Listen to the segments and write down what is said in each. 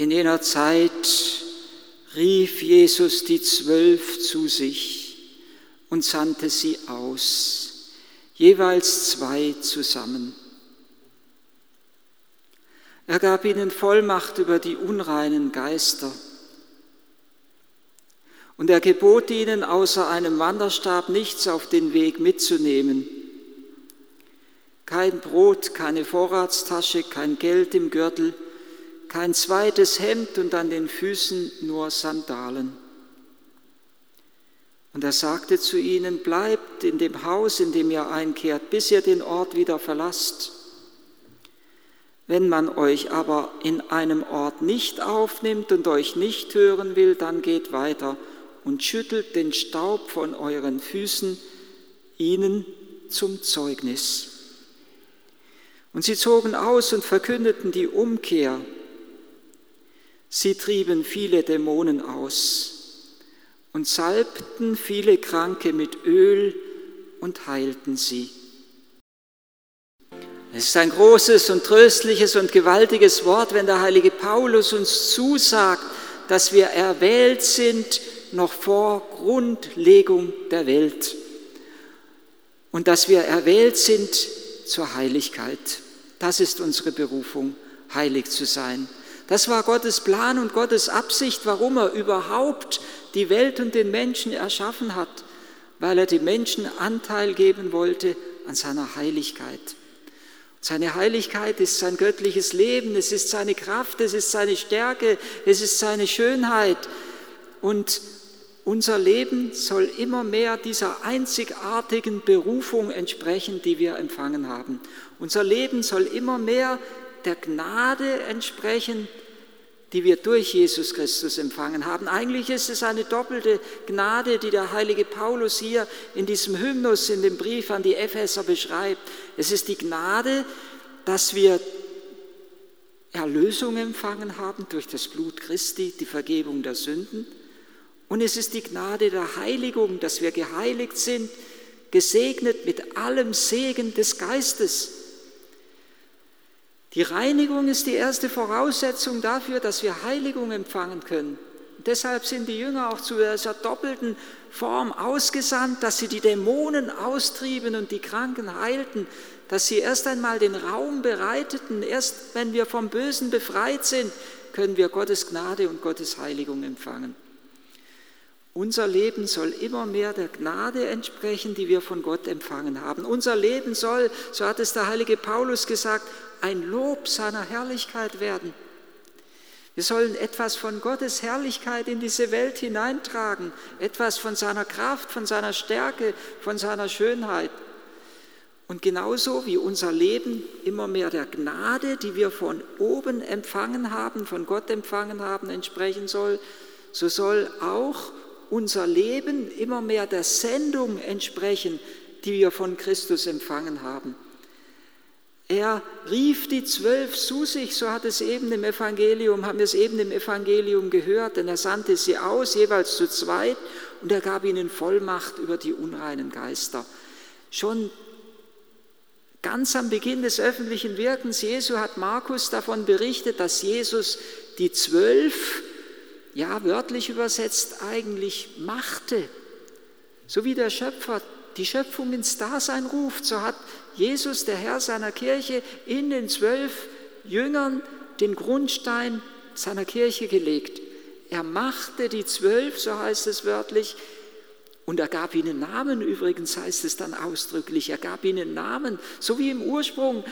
In jener Zeit rief Jesus die Zwölf zu sich und sandte sie aus, jeweils zwei zusammen. Er gab ihnen Vollmacht über die unreinen Geister. Und er gebot ihnen, außer einem Wanderstab nichts auf den Weg mitzunehmen. Kein Brot, keine Vorratstasche, kein Geld im Gürtel, kein zweites Hemd und an den Füßen nur Sandalen. Und er sagte zu ihnen, bleibt in dem Haus, in dem ihr einkehrt, bis ihr den Ort wieder verlasst. Wenn man euch aber in einem Ort nicht aufnimmt und euch nicht hören will, dann geht weiter und schüttelt den Staub von euren Füßen ihnen zum Zeugnis. Und sie zogen aus und verkündeten die Umkehr Sie trieben viele Dämonen aus und salbten viele Kranke mit Öl und heilten sie. Es ist ein großes und tröstliches und gewaltiges Wort, wenn der heilige Paulus uns zusagt, dass wir erwählt sind noch vor Grundlegung der Welt und dass wir erwählt sind zur Heiligkeit. Das ist unsere Berufung, heilig zu sein. Das war Gottes Plan und Gottes Absicht, warum er überhaupt die Welt und den Menschen erschaffen hat, weil er den Menschen Anteil geben wollte an seiner Heiligkeit. Seine Heiligkeit ist sein göttliches Leben, es ist seine Kraft, es ist seine Stärke, es ist seine Schönheit. Und unser Leben soll immer mehr dieser einzigartigen Berufung entsprechen, die wir empfangen haben. Unser Leben soll immer mehr der Gnade entsprechen, die wir durch Jesus Christus empfangen haben. Eigentlich ist es eine doppelte Gnade, die der heilige Paulus hier in diesem Hymnus, in dem Brief an die Epheser beschreibt. Es ist die Gnade, dass wir Erlösung empfangen haben durch das Blut Christi, die Vergebung der Sünden. Und es ist die Gnade der Heiligung, dass wir geheiligt sind, gesegnet mit allem Segen des Geistes. Die Reinigung ist die erste Voraussetzung dafür, dass wir Heiligung empfangen können. Deshalb sind die Jünger auch zu dieser doppelten Form ausgesandt, dass sie die Dämonen austrieben und die Kranken heilten, dass sie erst einmal den Raum bereiteten. Erst wenn wir vom Bösen befreit sind, können wir Gottes Gnade und Gottes Heiligung empfangen. Unser Leben soll immer mehr der Gnade entsprechen, die wir von Gott empfangen haben. Unser Leben soll, so hat es der heilige Paulus gesagt, ein Lob seiner Herrlichkeit werden. Wir sollen etwas von Gottes Herrlichkeit in diese Welt hineintragen, etwas von seiner Kraft, von seiner Stärke, von seiner Schönheit. Und genauso wie unser Leben immer mehr der Gnade, die wir von oben empfangen haben, von Gott empfangen haben, entsprechen soll, so soll auch unser Leben immer mehr der Sendung entsprechen, die wir von Christus empfangen haben. Er rief die zwölf zu sich, so hat es eben im Evangelium, haben wir es eben im Evangelium gehört, denn er sandte sie aus, jeweils zu zweit, und er gab ihnen Vollmacht über die unreinen Geister. Schon ganz am Beginn des öffentlichen Wirkens Jesu hat Markus davon berichtet, dass Jesus die zwölf, ja wörtlich übersetzt, eigentlich machte. So wie der Schöpfer die Schöpfung ins Dasein ruft, so hat Jesus, der Herr seiner Kirche, in den zwölf Jüngern den Grundstein seiner Kirche gelegt. Er machte die zwölf, so heißt es wörtlich, und er gab ihnen Namen, übrigens heißt es dann ausdrücklich, er gab ihnen Namen, so wie im Ursprung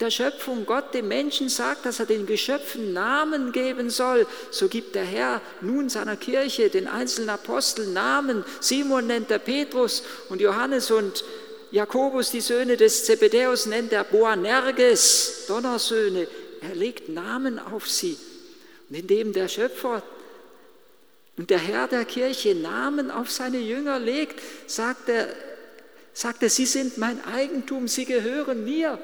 der Schöpfung Gott dem Menschen sagt, dass er den Geschöpfen Namen geben soll, so gibt der Herr nun seiner Kirche, den einzelnen Aposteln Namen. Simon nennt er Petrus und Johannes und Jakobus, die Söhne des Zebedäus, nennt er Boanerges, Donnersöhne. Er legt Namen auf sie. Und indem der Schöpfer und der Herr der Kirche Namen auf seine Jünger legt, sagt er, sagt er, sie sind mein Eigentum, sie gehören mir.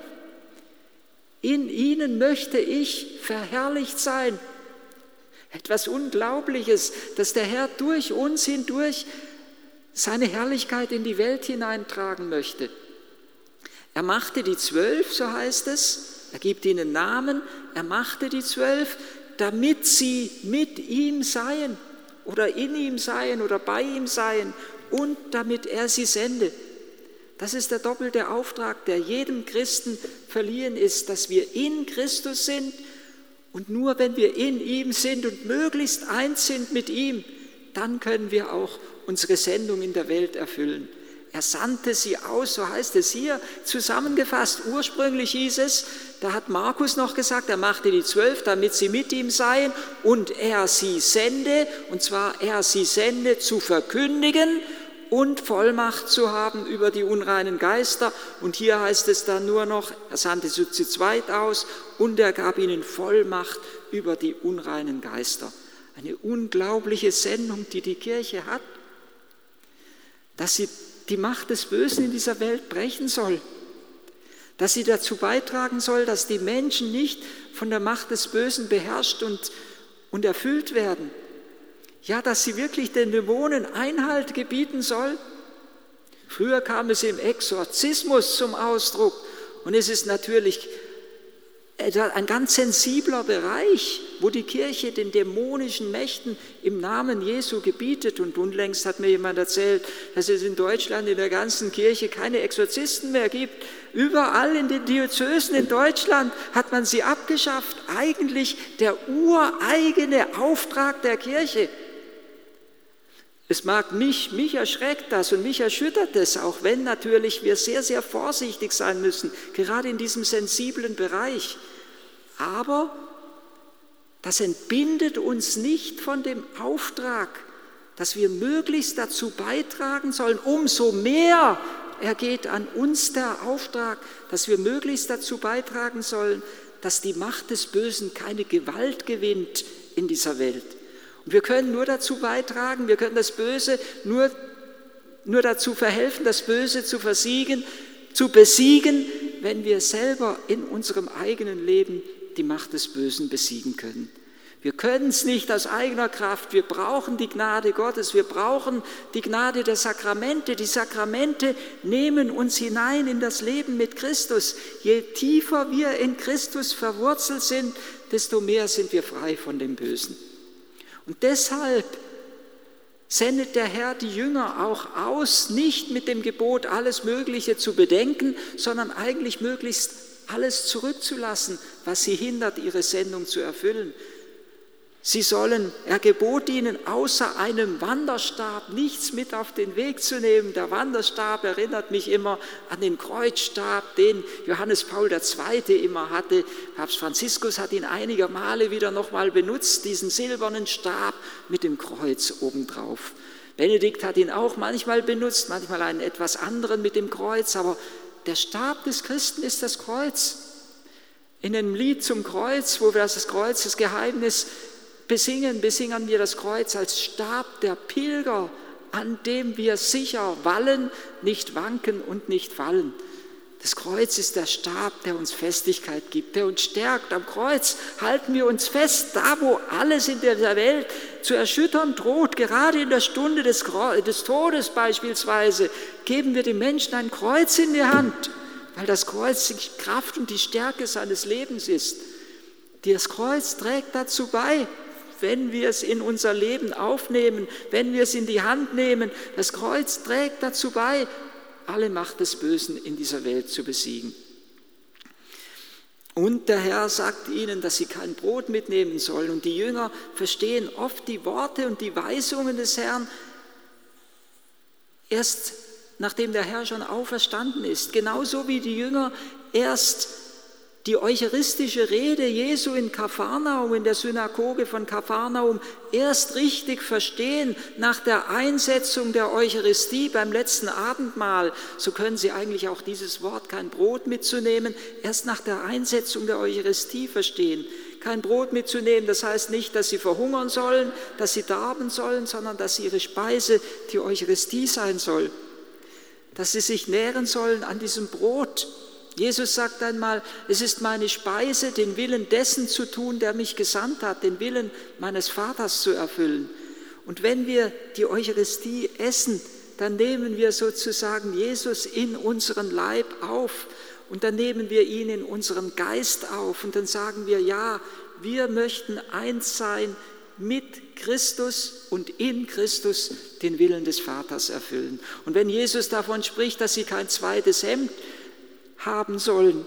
In ihnen möchte ich verherrlicht sein. Etwas Unglaubliches, dass der Herr durch uns hindurch seine Herrlichkeit in die Welt hineintragen möchte. Er machte die zwölf, so heißt es, er gibt ihnen Namen, er machte die zwölf, damit sie mit ihm seien oder in ihm seien oder bei ihm seien und damit er sie sende. Das ist der doppelte Auftrag, der jedem Christen verliehen ist, dass wir in Christus sind und nur wenn wir in ihm sind und möglichst eins sind mit ihm, dann können wir auch unsere Sendung in der Welt erfüllen. Er sandte sie aus, so heißt es hier zusammengefasst. Ursprünglich hieß es, da hat Markus noch gesagt, er machte die zwölf, damit sie mit ihm seien und er sie sende, und zwar er sie sende zu verkündigen und Vollmacht zu haben über die unreinen Geister. Und hier heißt es dann nur noch, er sandte sie zu zweit aus und er gab ihnen Vollmacht über die unreinen Geister. Eine unglaubliche Sendung, die die Kirche hat, dass sie die Macht des Bösen in dieser Welt brechen soll, dass sie dazu beitragen soll, dass die Menschen nicht von der Macht des Bösen beherrscht und, und erfüllt werden. Ja, dass sie wirklich den Dämonen Einhalt gebieten soll. Früher kam es im Exorzismus zum Ausdruck und es ist natürlich ein ganz sensibler Bereich, wo die Kirche den dämonischen Mächten im Namen Jesu gebietet. Und unlängst hat mir jemand erzählt, dass es in Deutschland in der ganzen Kirche keine Exorzisten mehr gibt. Überall in den Diözesen in Deutschland hat man sie abgeschafft. Eigentlich der ureigene Auftrag der Kirche. Es mag mich, mich erschreckt das und mich erschüttert es, auch wenn natürlich wir sehr, sehr vorsichtig sein müssen, gerade in diesem sensiblen Bereich. Aber das entbindet uns nicht von dem Auftrag, dass wir möglichst dazu beitragen sollen, umso mehr ergeht an uns der Auftrag, dass wir möglichst dazu beitragen sollen, dass die Macht des Bösen keine Gewalt gewinnt in dieser Welt. Wir können nur dazu beitragen, wir können das Böse nur, nur dazu verhelfen, das Böse zu versiegen, zu besiegen, wenn wir selber in unserem eigenen Leben die Macht des Bösen besiegen können. Wir können es nicht aus eigener Kraft. Wir brauchen die Gnade Gottes. Wir brauchen die Gnade der Sakramente. Die Sakramente nehmen uns hinein in das Leben mit Christus. Je tiefer wir in Christus verwurzelt sind, desto mehr sind wir frei von dem Bösen. Und deshalb sendet der Herr die Jünger auch aus, nicht mit dem Gebot, alles Mögliche zu bedenken, sondern eigentlich möglichst alles zurückzulassen, was sie hindert, ihre Sendung zu erfüllen. Sie sollen, er gebot ihnen, außer einem Wanderstab nichts mit auf den Weg zu nehmen. Der Wanderstab erinnert mich immer an den Kreuzstab, den Johannes Paul II. immer hatte. Papst Franziskus hat ihn einige Male wieder nochmal benutzt, diesen silbernen Stab mit dem Kreuz obendrauf. Benedikt hat ihn auch manchmal benutzt, manchmal einen etwas anderen mit dem Kreuz, aber der Stab des Christen ist das Kreuz. In einem Lied zum Kreuz, wo wir das Kreuz, das Geheimnis besingen, besingen wir das Kreuz als Stab der Pilger, an dem wir sicher wallen, nicht wanken und nicht fallen. Das Kreuz ist der Stab, der uns Festigkeit gibt, der uns stärkt. Am Kreuz halten wir uns fest, da wo alles in der Welt zu erschüttern droht, gerade in der Stunde des, des Todes beispielsweise, geben wir dem Menschen ein Kreuz in die Hand, weil das Kreuz die Kraft und die Stärke seines Lebens ist. Das Kreuz trägt dazu bei, wenn wir es in unser Leben aufnehmen, wenn wir es in die Hand nehmen. Das Kreuz trägt dazu bei, alle Macht des Bösen in dieser Welt zu besiegen. Und der Herr sagt ihnen, dass sie kein Brot mitnehmen sollen. Und die Jünger verstehen oft die Worte und die Weisungen des Herrn erst nachdem der Herr schon auferstanden ist. Genauso wie die Jünger erst die eucharistische Rede Jesu in Kapharnaum, in der Synagoge von Kapharnaum, erst richtig verstehen nach der Einsetzung der Eucharistie beim letzten Abendmahl, so können Sie eigentlich auch dieses Wort kein Brot mitzunehmen, erst nach der Einsetzung der Eucharistie verstehen. Kein Brot mitzunehmen, das heißt nicht, dass Sie verhungern sollen, dass Sie darben sollen, sondern dass Ihre Speise die Eucharistie sein soll, dass Sie sich nähren sollen an diesem Brot, Jesus sagt einmal, es ist meine Speise, den Willen dessen zu tun, der mich gesandt hat, den Willen meines Vaters zu erfüllen. Und wenn wir die Eucharistie essen, dann nehmen wir sozusagen Jesus in unseren Leib auf und dann nehmen wir ihn in unseren Geist auf und dann sagen wir, ja, wir möchten eins sein mit Christus und in Christus den Willen des Vaters erfüllen. Und wenn Jesus davon spricht, dass sie kein zweites Hemd haben sollen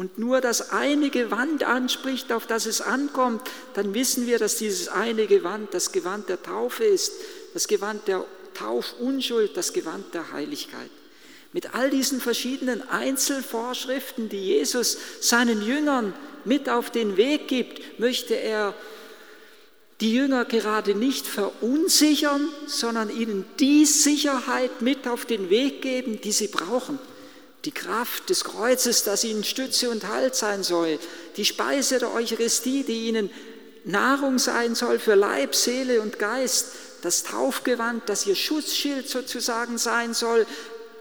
und nur das eine Gewand anspricht, auf das es ankommt, dann wissen wir, dass dieses eine Gewand das Gewand der Taufe ist, das Gewand der Taufunschuld, das Gewand der Heiligkeit. Mit all diesen verschiedenen Einzelvorschriften, die Jesus seinen Jüngern mit auf den Weg gibt, möchte er die Jünger gerade nicht verunsichern, sondern ihnen die Sicherheit mit auf den Weg geben, die sie brauchen. Die Kraft des Kreuzes, das ihnen Stütze und Halt sein soll. Die Speise der Eucharistie, die ihnen Nahrung sein soll für Leib, Seele und Geist. Das Taufgewand, das ihr Schutzschild sozusagen sein soll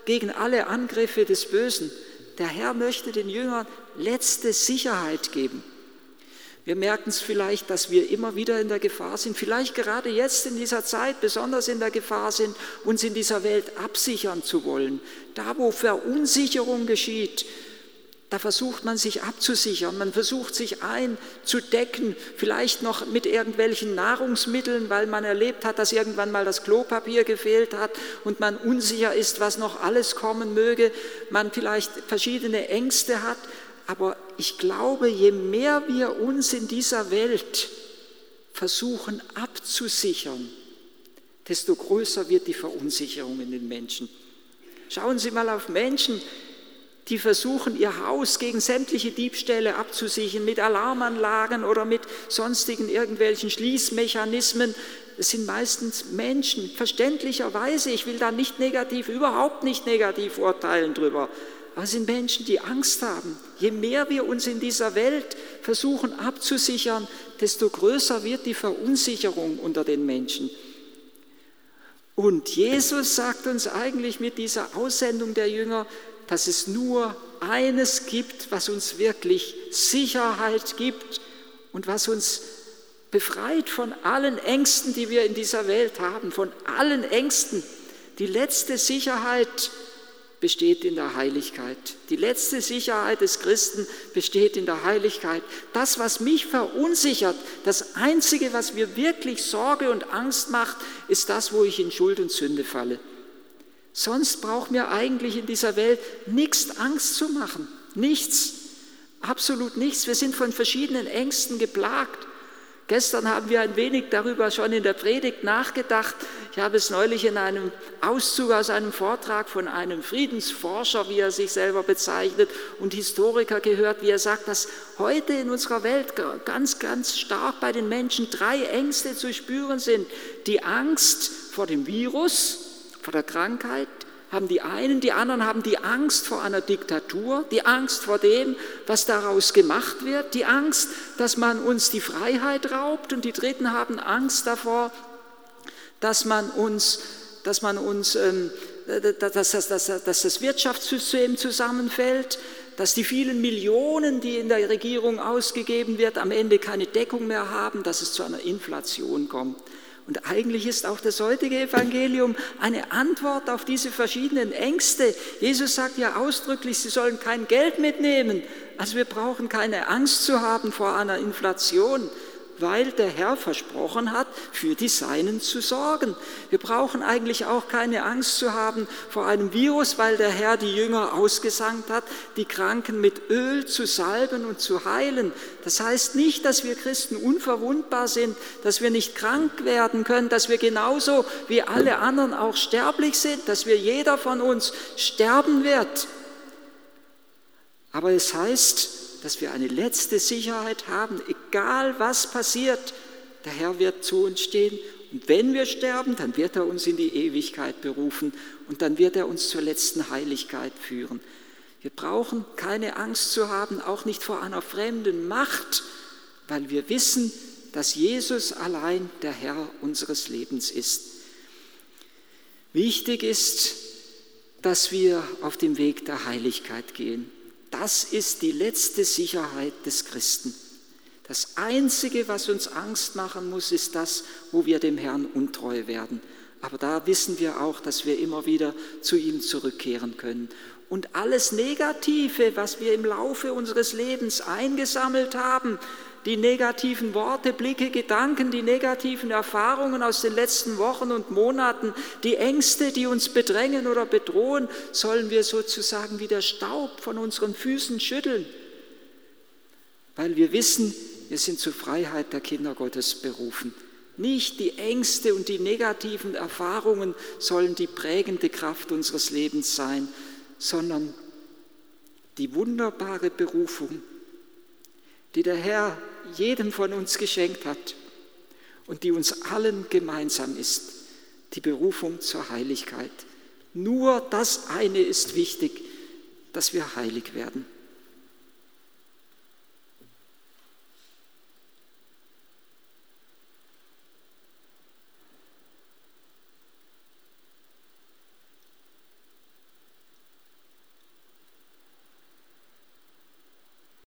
gegen alle Angriffe des Bösen. Der Herr möchte den Jüngern letzte Sicherheit geben. Wir merken es vielleicht, dass wir immer wieder in der Gefahr sind, vielleicht gerade jetzt in dieser Zeit besonders in der Gefahr sind, uns in dieser Welt absichern zu wollen. Da, wo Verunsicherung geschieht, da versucht man sich abzusichern, man versucht sich einzudecken, vielleicht noch mit irgendwelchen Nahrungsmitteln, weil man erlebt hat, dass irgendwann mal das Klopapier gefehlt hat und man unsicher ist, was noch alles kommen möge, man vielleicht verschiedene Ängste hat. Aber ich glaube, je mehr wir uns in dieser Welt versuchen abzusichern, desto größer wird die Verunsicherung in den Menschen. Schauen Sie mal auf Menschen, die versuchen, ihr Haus gegen sämtliche Diebstähle abzusichern, mit Alarmanlagen oder mit sonstigen irgendwelchen Schließmechanismen. Es sind meistens Menschen, verständlicherweise, ich will da nicht negativ, überhaupt nicht negativ urteilen drüber, aber es sind Menschen, die Angst haben. Je mehr wir uns in dieser Welt versuchen abzusichern, desto größer wird die Verunsicherung unter den Menschen. Und Jesus sagt uns eigentlich mit dieser Aussendung der Jünger, dass es nur eines gibt, was uns wirklich Sicherheit gibt und was uns befreit von allen Ängsten, die wir in dieser Welt haben, von allen Ängsten. Die letzte Sicherheit besteht in der Heiligkeit. Die letzte Sicherheit des Christen besteht in der Heiligkeit. Das, was mich verunsichert, das Einzige, was mir wirklich Sorge und Angst macht, ist das, wo ich in Schuld und Sünde falle. Sonst braucht mir eigentlich in dieser Welt nichts Angst zu machen. Nichts. Absolut nichts. Wir sind von verschiedenen Ängsten geplagt. Gestern haben wir ein wenig darüber schon in der Predigt nachgedacht. Ich habe es neulich in einem Auszug aus einem Vortrag von einem Friedensforscher, wie er sich selber bezeichnet, und Historiker gehört, wie er sagt, dass heute in unserer Welt ganz, ganz stark bei den Menschen drei Ängste zu spüren sind. Die Angst vor dem Virus, vor der Krankheit, haben die einen, die anderen haben die Angst vor einer Diktatur, die Angst vor dem, was daraus gemacht wird, die Angst, dass man uns die Freiheit raubt und die Dritten haben Angst davor, dass man uns, dass man uns, ähm, dass, dass, dass, dass das Wirtschaftssystem zusammenfällt, dass die vielen Millionen, die in der Regierung ausgegeben wird, am Ende keine Deckung mehr haben, dass es zu einer Inflation kommt. Und eigentlich ist auch das heutige Evangelium eine Antwort auf diese verschiedenen Ängste. Jesus sagt ja ausdrücklich, sie sollen kein Geld mitnehmen. Also wir brauchen keine Angst zu haben vor einer Inflation weil der Herr versprochen hat, für die Seinen zu sorgen. Wir brauchen eigentlich auch keine Angst zu haben vor einem Virus, weil der Herr die Jünger ausgesandt hat, die Kranken mit Öl zu salben und zu heilen. Das heißt nicht, dass wir Christen unverwundbar sind, dass wir nicht krank werden können, dass wir genauso wie alle anderen auch sterblich sind, dass wir jeder von uns sterben wird. Aber es heißt, dass wir eine letzte Sicherheit haben, egal was passiert, der Herr wird zu uns stehen und wenn wir sterben, dann wird er uns in die Ewigkeit berufen und dann wird er uns zur letzten Heiligkeit führen. Wir brauchen keine Angst zu haben, auch nicht vor einer fremden Macht, weil wir wissen, dass Jesus allein der Herr unseres Lebens ist. Wichtig ist, dass wir auf dem Weg der Heiligkeit gehen. Das ist die letzte Sicherheit des Christen. Das Einzige, was uns Angst machen muss, ist das, wo wir dem Herrn untreu werden. Aber da wissen wir auch, dass wir immer wieder zu ihm zurückkehren können. Und alles Negative, was wir im Laufe unseres Lebens eingesammelt haben, die negativen Worte, Blicke, Gedanken, die negativen Erfahrungen aus den letzten Wochen und Monaten, die Ängste, die uns bedrängen oder bedrohen, sollen wir sozusagen wie der Staub von unseren Füßen schütteln, weil wir wissen, wir sind zur Freiheit der Kinder Gottes berufen. Nicht die Ängste und die negativen Erfahrungen sollen die prägende Kraft unseres Lebens sein, sondern die wunderbare Berufung, die der Herr jedem von uns geschenkt hat und die uns allen gemeinsam ist, die Berufung zur Heiligkeit. Nur das eine ist wichtig, dass wir heilig werden.